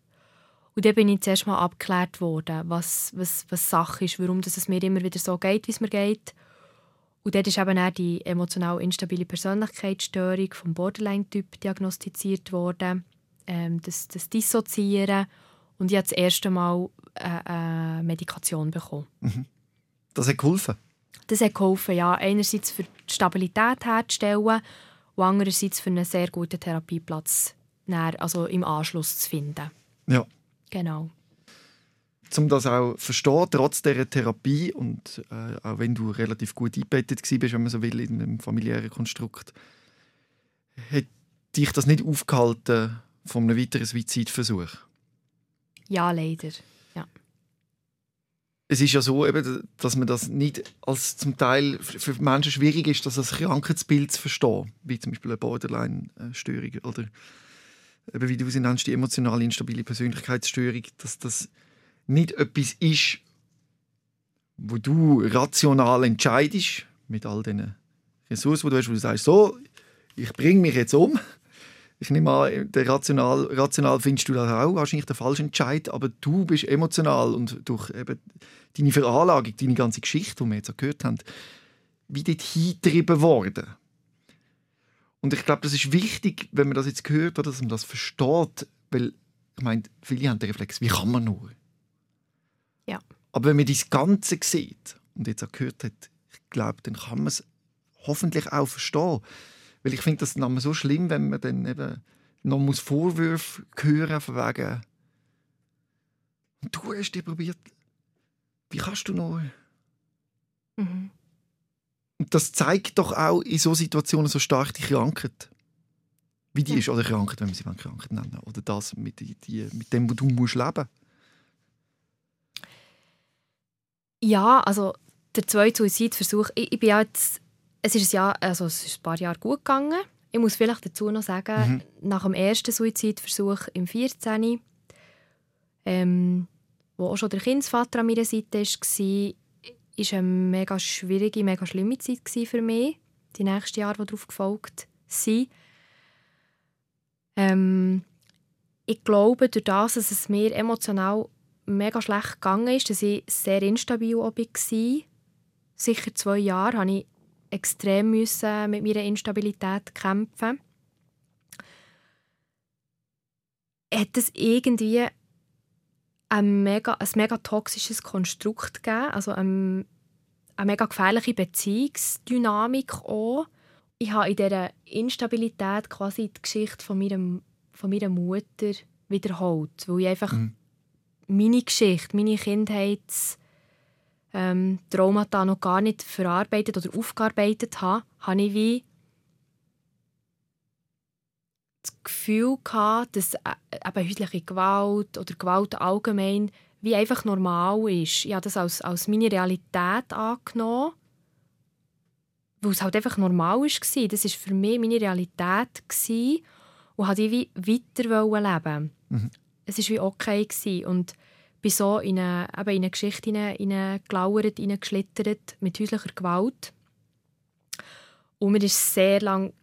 Und dann bin ich zuerst mal abgeklärt worden, was, was, was Sache ist, warum es mir immer wieder so geht, wie es mir geht. Und dort ist eben auch die emotional instabile Persönlichkeitsstörung vom Borderline-Typ diagnostiziert worden ähm, das, das Dissoziieren. Und ich habe das erste Mal eine, eine Medikation bekommen. Mhm. Das hat geholfen? Das hat geholfen, ja. Einerseits für die Stabilität herzustellen und andererseits für einen sehr guten Therapieplatz also im Anschluss zu finden. Ja. Genau. Um das auch zu verstehen, trotz dieser Therapie und äh, auch wenn du relativ gut eingebettet warst, wenn man so will, in einem familiären Konstrukt, hat dich das nicht aufgehalten, von einem weiteren Suizidversuch? Ja, leider. Es ist ja so, eben, dass man das nicht als zum Teil für Menschen schwierig ist, das als Krankheitsbild zu verstehen, wie zum Beispiel eine Borderline-Störung oder eben wie du sie nennst, die emotionale instabile Persönlichkeitsstörung, dass das nicht etwas ist, wo du rational entscheidest, mit all diesen Ressourcen, die du hast, wo du sagst, so, ich bringe mich jetzt um. Ich nehme an, der rational, rational findest du das auch wahrscheinlich der falsche Entscheid, aber du bist emotional und durch eben deine Veranlagung, deine ganze Geschichte, die wir jetzt auch gehört haben, wie dort hingetrieben worden. Und ich glaube, das ist wichtig, wenn man das jetzt hört, oder, dass man das versteht, weil ich meine, viele haben den Reflex, wie kann man nur? Ja. Aber wenn man das Ganze sieht und jetzt auch gehört hat, ich glaube, dann kann man es hoffentlich auch verstehen. Weil ich finde das dann so schlimm, wenn man dann eben noch muss Vorwürfe hören von wegen du hast dir probiert, wie kannst du noch? Mhm. Und das zeigt doch auch in so Situationen so stark die Krankheit. Wie die Ja. ist, oder Krankheit, wenn wir sie Krankheit nennen. Oder das mit, die, die, mit dem, wo du musst leben Ja, also der zweite Suizidversuch, ich, ich bin ja jetzt, es ist, ein Jahr, also es ist ein paar Jahre gut gegangen. Ich muss vielleicht dazu noch sagen, nach dem ersten Suizidversuch im 14. Ähm, wo auch schon der Kindsvater an meiner Seite war, war eine mega schwierige, mega schlimme Zeit für mich. Die nächsten Jahre, die darauf gefolgt sind. Ähm, ich glaube, durch das, dass es mir emotional mega schlecht gegangen ist, dass ich sehr instabil war. Sicher zwei Jahre musste ich extrem müssen mit meiner Instabilität kämpfen. Hat es irgendwie ein mega, ein mega toxisches Konstrukt gegeben, also ein, eine mega gefährliche Beziehungsdynamik auch. Ich habe in dieser Instabilität quasi die Geschichte von meiner, von meiner Mutter wiederholt, weil ich einfach Mhm. meine Geschichte, meine Kindheits ähm, Traumata noch gar nicht verarbeitet oder aufgearbeitet habe, habe ich wie das Gefühl gehabt, dass äh, eben häusliche Gewalt oder Gewalt allgemein wie einfach normal ist. Ich habe das als, als meine Realität angenommen, weil es halt einfach normal war. Das war für mich meine Realität gewesen und wollte ich wie weiter leben. Mhm. Es war wie okay. Gewesen. Und bin so in eine, eben in eine Geschichte hineingelauert, hineingeschlittert mit häuslicher Gewalt. Und mir ist sehr lange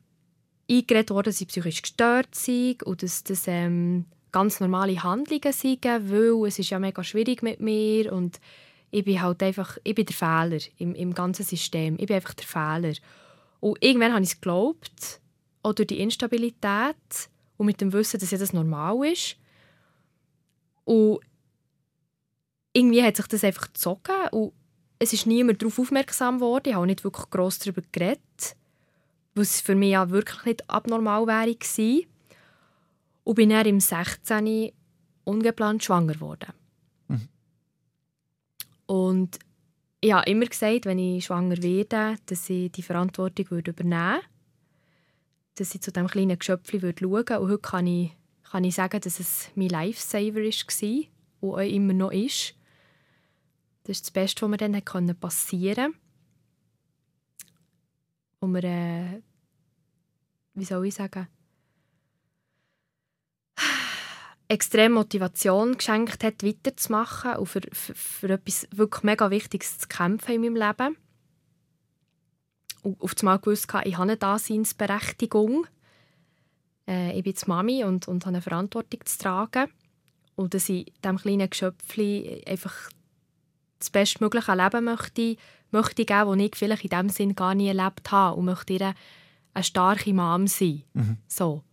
eingeredet worden, dass ich psychisch gestört sei und dass das ähm, ganz normale Handlungen sind, weil es ist ja mega schwierig mit mir und ich bin halt einfach, ich bin der Fehler im, im ganzen System. Ich bin einfach der Fehler. Und irgendwann habe ich es geglaubt, auch durch die Instabilität und mit dem Wissen, dass ja das normal ist. Und irgendwie hat sich das einfach gezogen und es ist niemand darauf aufmerksam geworden. Ich habe nicht wirklich gross darüber geredet, was für mich ja wirklich nicht abnormal wäre gewesen. Und bin dann im 16. ungeplant schwanger geworden. Mhm. Und ich habe immer gesagt, wenn ich schwanger werde, dass ich die Verantwortung übernehmen würde. Dass ich zu diesem kleinen Geschöpfchen würde schauen würde. Und heute kann ich, kann ich sagen, dass es mein Lifesaver war und auch immer noch ist. Das ist das Beste, was mir dann hat passieren konnte. Wo mir, äh, wie soll ich sagen, extrem Motivation geschenkt hat, weiterzumachen und für, für, für etwas wirklich mega Wichtiges zu kämpfen in meinem Leben. Und auf einmal gewusst, ich habe eine Daseinsberechtigung. Äh, ich bin jetzt Mami und, und habe eine Verantwortung zu tragen. Und dass ich diesem kleinen Geschöpfchen einfach das bestmögliche Leben möchte, möchte geben, das ich vielleicht in diesem Sinn gar nie erlebt habe und möchte ihr eine starke Mom sein. Mhm. So.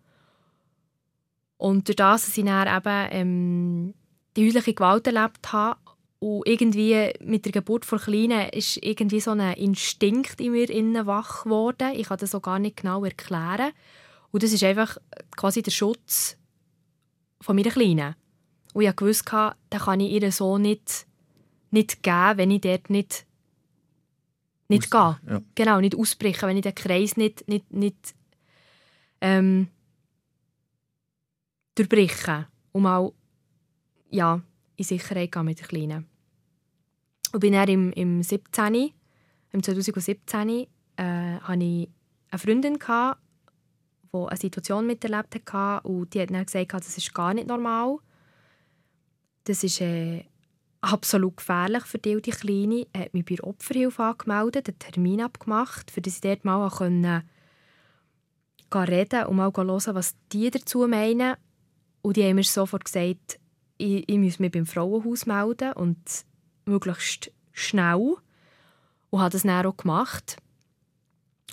Und durch das, dass ich dann eben ähm, die häusliche Gewalt erlebt habe und irgendwie mit der Geburt von Kleinen ist irgendwie so ein Instinkt in mir innen wach geworden. Ich kann das so gar nicht genau erklären. Und das ist einfach quasi der Schutz von meiner Kleinen. Und ich wusste, den kann ich ihr so nicht, nicht geben, wenn ich dort nicht, nicht Aus- gehe. Ja. Genau, nicht ausbrechen, wenn ich den Kreis nicht, nicht, nicht ähm, durchbrechen. Um mal ja, in Sicherheit gehen mit den Kleinen. Und bin dann im, im 17., im 2017, äh, hatte ich eine Freundin, gehabt, die eine Situation miterlebt hatte und die hat dann gesagt, das ist gar nicht normal. Das ist äh, absolut gefährlich für die, die Kleine. Er hat mich bei der Opferhilfe angemeldet, einen Termin abgemacht, für ich dort mal können, reden und mal hören, was die dazu meinen. Und die haben mir sofort gesagt, ich, ich muss mich beim Frauenhaus melden und möglichst schnell. Und habe das dann auch gemacht.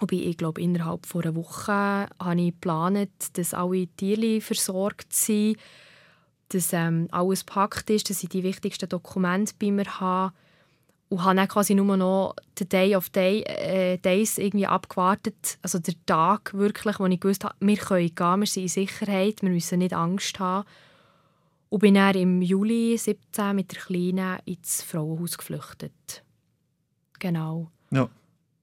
Und ich glaube, innerhalb von einer Woche habe ich geplant, dass alle Tiere versorgt sind, dass ähm, alles gepackt ist, dass ich die wichtigsten Dokumente bei mir habe. Und habe dann quasi nur noch den Day of Day, äh, Days irgendwie abgewartet. Also der Tag wirklich, wo ich gewusst habe, wir können gehen, wir sind in Sicherheit, wir müssen nicht Angst haben. Und bin dann im Juli 17 mit der Kleinen ins Frauenhaus geflüchtet. Genau. Ja.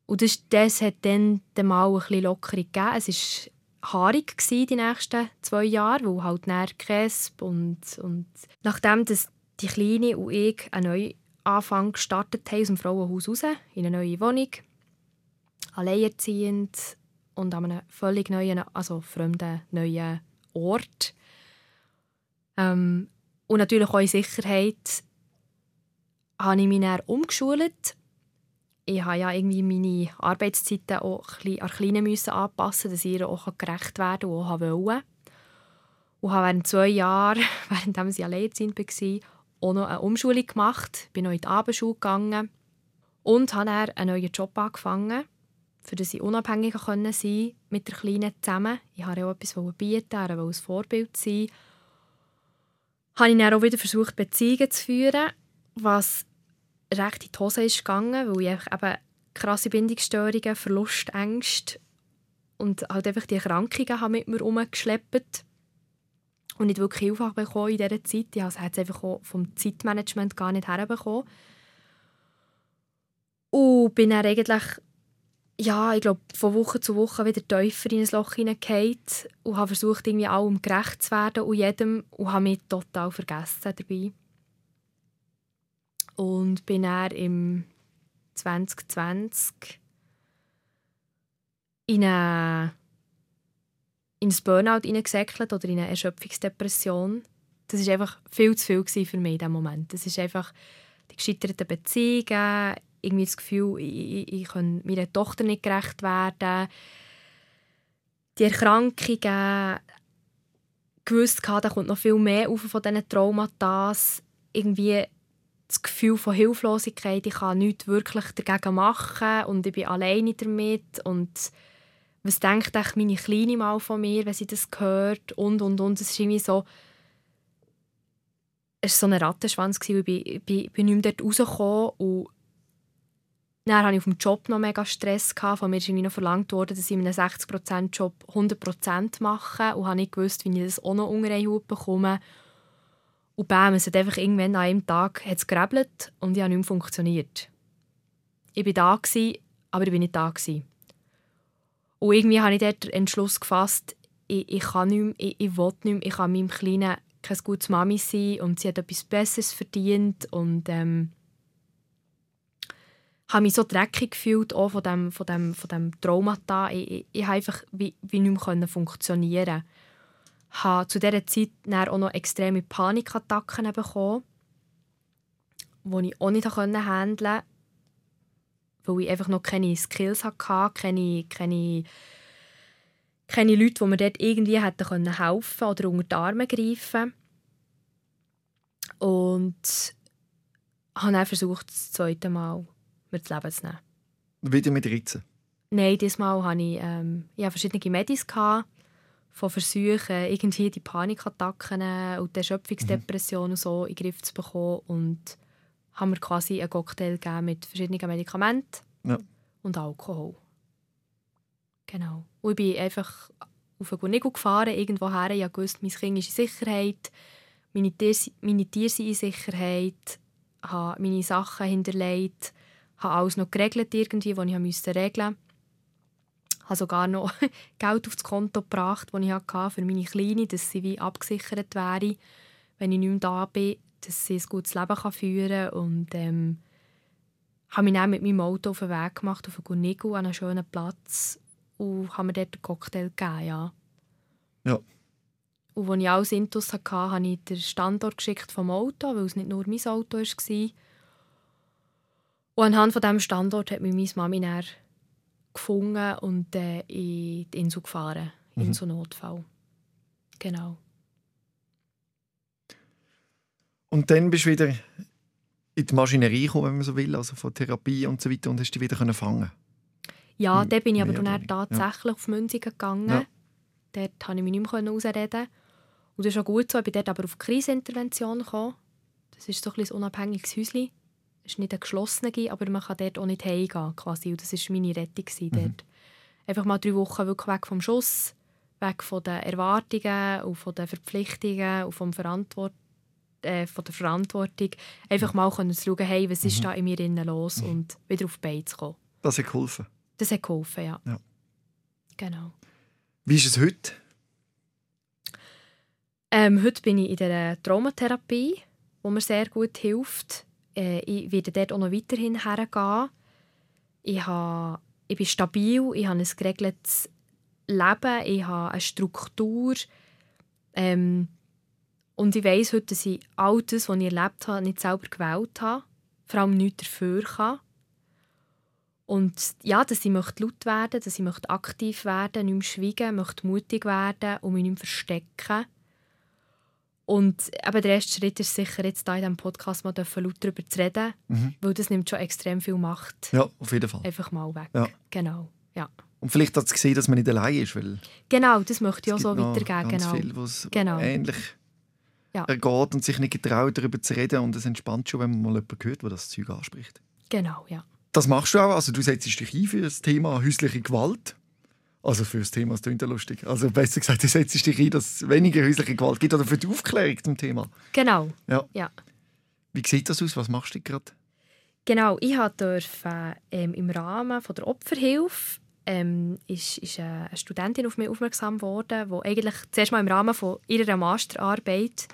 Und das, das hat dann Mal ein bisschen Lockerung gegeben. Es war haarig die nächsten zwei Jahre, weil halt Cresp und, und nachdem das die Kleine und ich einen neuen Anfang gestartet haben aus dem Frauenhaus raus, in eine neue Wohnung, alleinerziehend und an einem völlig neuen, also fremden neuen Ort. Ähm, und natürlich auch in Sicherheit habe ich mich dann umgeschult ich habe ja irgendwie meine Arbeitszeiten auch an Kleinen müssen anpassen, dass ich ihr auch gerecht werden und auch wollte. Und habe während zwei Jahren, während ich alleinerziehend war, auch noch eine Umschulung gemacht, bin noch in die Abendschule gegangen und habe dann einen neuen Job angefangen, für das ich unabhängiger sein konnte mit der Kleinen zusammen. Ich wollte auch etwas bieten, er wollte ein Vorbild sein. Habe ich dann auch wieder versucht, Beziehungen zu führen, was recht in die Hose ist gegangen, weil ich eben krasse Bindungsstörungen, Verlustängste und halt einfach die Erkrankungen haben mit mir herumgeschleppt und nicht wirklich Hilfe bekommen in dieser Zeit. Ich habe es einfach auch vom Zeitmanagement gar nicht herbekommen. Und bin dann eigentlich, ja, ich glaube, von Woche zu Woche wieder tiefer in ein Loch hineingefallen und habe versucht, irgendwie allem gerecht zu werden und jedem und habe mich total vergessen dabei. Und bin dann im 2020 in, eine, in ein Burnout hineingesäckelt oder in eine Erschöpfungsdepression. Das war einfach viel zu viel für mich in diesem Moment. Das ist einfach die gescheiterten Beziehungen, irgendwie das Gefühl, ich, ich, ich meiner Tochter nicht gerecht werden. Die Erkrankungen, gewusst, da kommt noch viel mehr auf von diesen Traumata. Irgendwie das Gefühl von Hilflosigkeit, ich kann nichts wirklich dagegen machen und ich bin alleine damit und was denkt meine Kleine mal von mir, wenn sie das hört und und und. Es ist irgendwie so, es war so ein Rattenschwanz, ich bin, bin, bin nicht mehr rausgekommen und dann hatte ich auf dem Job noch mega Stress. Von mir ist noch verlangt worden, dass ich in einem 60%-Job 100% mache und habe nicht wie ich das auch noch unter einen Hut bekomme. Und bam, es hat einfach irgendwann an einem Tag hat's gerebelt und ich habe nicht mehr funktioniert. Ich war da, aber ich war nicht da. Und irgendwie habe ich dort den Entschluss gefasst, ich, ich kann nicht mehr, ich, ich will nicht mehr, ich kann meinem Kleinen kein gutes Mami sein und sie hat etwas Besseres verdient und ähm, habe mich so dreckig gefühlt auch von dem, von dem, von dem Traumata. Ich, ich, ich einfach wie, wie nicht mehr funktionieren habe zu dieser Zeit dann auch noch extreme Panikattacken bekommen, die ich auch nicht handeln konnte, weil ich einfach noch keine Skills hatte, keine, keine, keine Leute, die mir dort irgendwie hätten helfen oder unter die Arme greifen Und habe dann versucht, das zweite Mal mir das Leben zu nehmen. Wieder mit Ritzen? Nein, diesmal hatte ich, ähm, ich hatte verschiedene Medis. Gehabt von Versuchen, irgendwie die Panikattacken und die Erschöpfungsdepression mhm. so in den Griff zu bekommen. Und haben wir quasi einen Cocktail gegeben mit verschiedenen Medikamenten ja. und Alkohol. Genau. Und ich bin einfach auf einen Nego gefahren, irgendwo her. Ich wusste, mein Kind ist in Sicherheit, meine Tiere, meine Tiere sind in Sicherheit, habe meine Sachen hinterlegt, habe alles noch geregelt, irgendwie, was ich regeln musste habe sogar noch Geld aufs Konto gebracht, das ich hatte für meine Kleine, dass sie wie abgesichert wäre, wenn ich nicht mehr da bin, dass sie ein gutes Leben führen kann. Und ähm, habe mich dann mit meinem Auto auf den Weg gemacht, auf einen Gunigo, an einen schönen Platz und habe mir dort einen Cocktail gegeben, ja. Ja. Und als ich alles Intus hatte, habe ich den Standort geschickt vom Auto, weil es nicht nur mein Auto war. Und anhand von diesem Standort hat mich meine Mami dann gefunden und äh, in die Insel gefahren. Mhm. In so Notfall. Genau. Und dann bist du wieder in die Maschinerie gekommen, wenn man so will, also von Therapie und so weiter, und hast dich wieder können fangen Ja, dort bin ich aber dann tatsächlich auf Münzigen gegangen. Ja. Dort konnte ich mich nicht mehr ausreden. Und das ist auch gut so. Ich bin dort aber auf Krisenintervention gekommen. Das ist so ein, bisschen ein unabhängiges Häuschen. Es ist nicht eine geschlossene, aber man kann dort auch nicht heimgehen. Quasi. Und das war meine Rettung. Mhm. Dort. Einfach mal drei Wochen wirklich weg vom Schuss, weg von den Erwartungen und von den Verpflichtungen und vom Verantwort äh, von der Verantwortung. Einfach mal können zu schauen, hey, was ist Mhm. da in mir innen los und wieder auf die Beine zu kommen. Das hat geholfen. Das hat geholfen, ja. Ja. Genau. Wie ist es heute? Ähm, heute bin ich in der Traumatherapie, wo mir sehr gut hilft. Äh, ich werde dort auch noch weiterhin hergehen. Ich, ich bin stabil, ich habe ein geregeltes Leben, ich habe eine Struktur. Ähm, und ich weiss heute, dass ich all das, was ich erlebt habe, nicht selber gewählt habe. Vor allem nichts dafür kann. Und ja, dass ich möchte laut werden dass ich möchte aktiv werden nicht mehr schweigen, möchte mutig werden und mich nicht mehr verstecken. Und eben der erste Schritt ist sicher, jetzt hier in diesem Podcast mal laut darüber zu reden, Mhm. weil das nimmt schon extrem viel Macht Ja, auf jeden Fall. einfach mal weg. Ja. Genau. Ja. Und vielleicht hat es gesehen, dass man nicht allein ist, weil genau, das möchte ich auch so weitergeben. ganz Genau. viel, was Genau. ähnlich Ja. ergeht und sich nicht getraut, darüber zu reden. Und es entspannt schon, wenn man mal jemanden hört, der das Zeug anspricht. genau, ja. Das machst du auch. Also du setzt dich ein für das Thema häusliche Gewalt. Also für das Thema, das klingt ja lustig. Also besser gesagt, du setzt dich ein, dass es weniger häusliche Gewalt gibt oder für die Aufklärung zum Thema. Genau. Ja. Ja. Wie sieht das aus? Was machst du gerade? Genau, ich durfte ähm, im Rahmen von der Opferhilfe ähm, ist, ist eine Studentin auf mich aufmerksam geworden, die eigentlich zuerst mal im Rahmen von ihrer Masterarbeit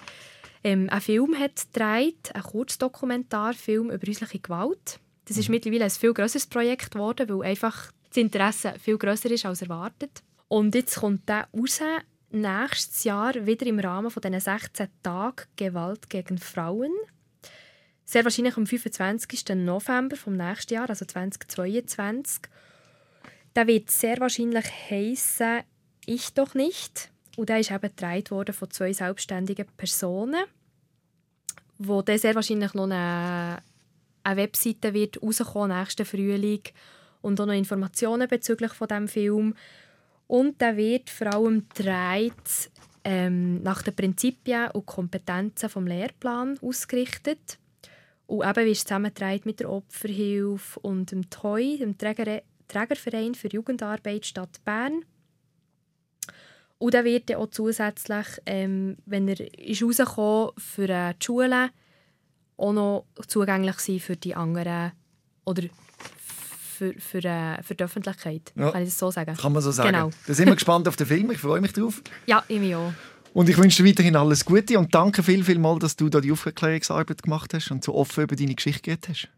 ähm, einen Film hat gedreht, einen Kurzdokumentarfilm über häusliche Gewalt. Das ist mittlerweile ein viel grösseres Projekt geworden, weil einfach das Interesse viel grösser ist als erwartet. Und jetzt kommt der raus, nächstes Jahr wieder im Rahmen von diesen 16 Tagen Gewalt gegen Frauen. Sehr wahrscheinlich am 25. November vom nächsten Jahr, also 2022. Der wird sehr wahrscheinlich heißen Ich doch nicht. Und der ist eben gedreht worden von zwei selbstständigen Personen, wo dann sehr wahrscheinlich noch eine, eine Webseite wird rauskommen nächsten Frühling und auch noch Informationen bezüglich von dem Film. Und der wird vor allem gedreht ähm, nach den Prinzipien und Kompetenzen vom Lehrplan ausgerichtet. Und eben wird es zusammengetragen mit der Opferhilfe und dem TOI, dem Träger Trägerverein für Jugendarbeit Stadt Bern. Und dann wird dann auch zusätzlich, ähm, wenn er ist für äh, die Schulen, auch noch zugänglich sein für die anderen oder für, für, äh, für die Öffentlichkeit. Ja. Kann ich das so sagen? Kann man so sagen. Genau. Da sind wir gespannt auf den Film. Ich freue mich drauf. Ja, ich mich auch. Und ich wünsche dir weiterhin alles Gute und danke viel, viel mal, dass du da die Aufklärungsarbeit gemacht hast und so offen über deine Geschichte geredet hast.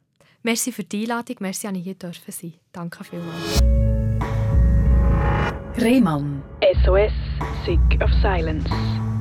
Merci für die Einladung. Merci, dass ich hier dürfen sein. Danke vielmals. Rehmann. SOS, Sick of Silence.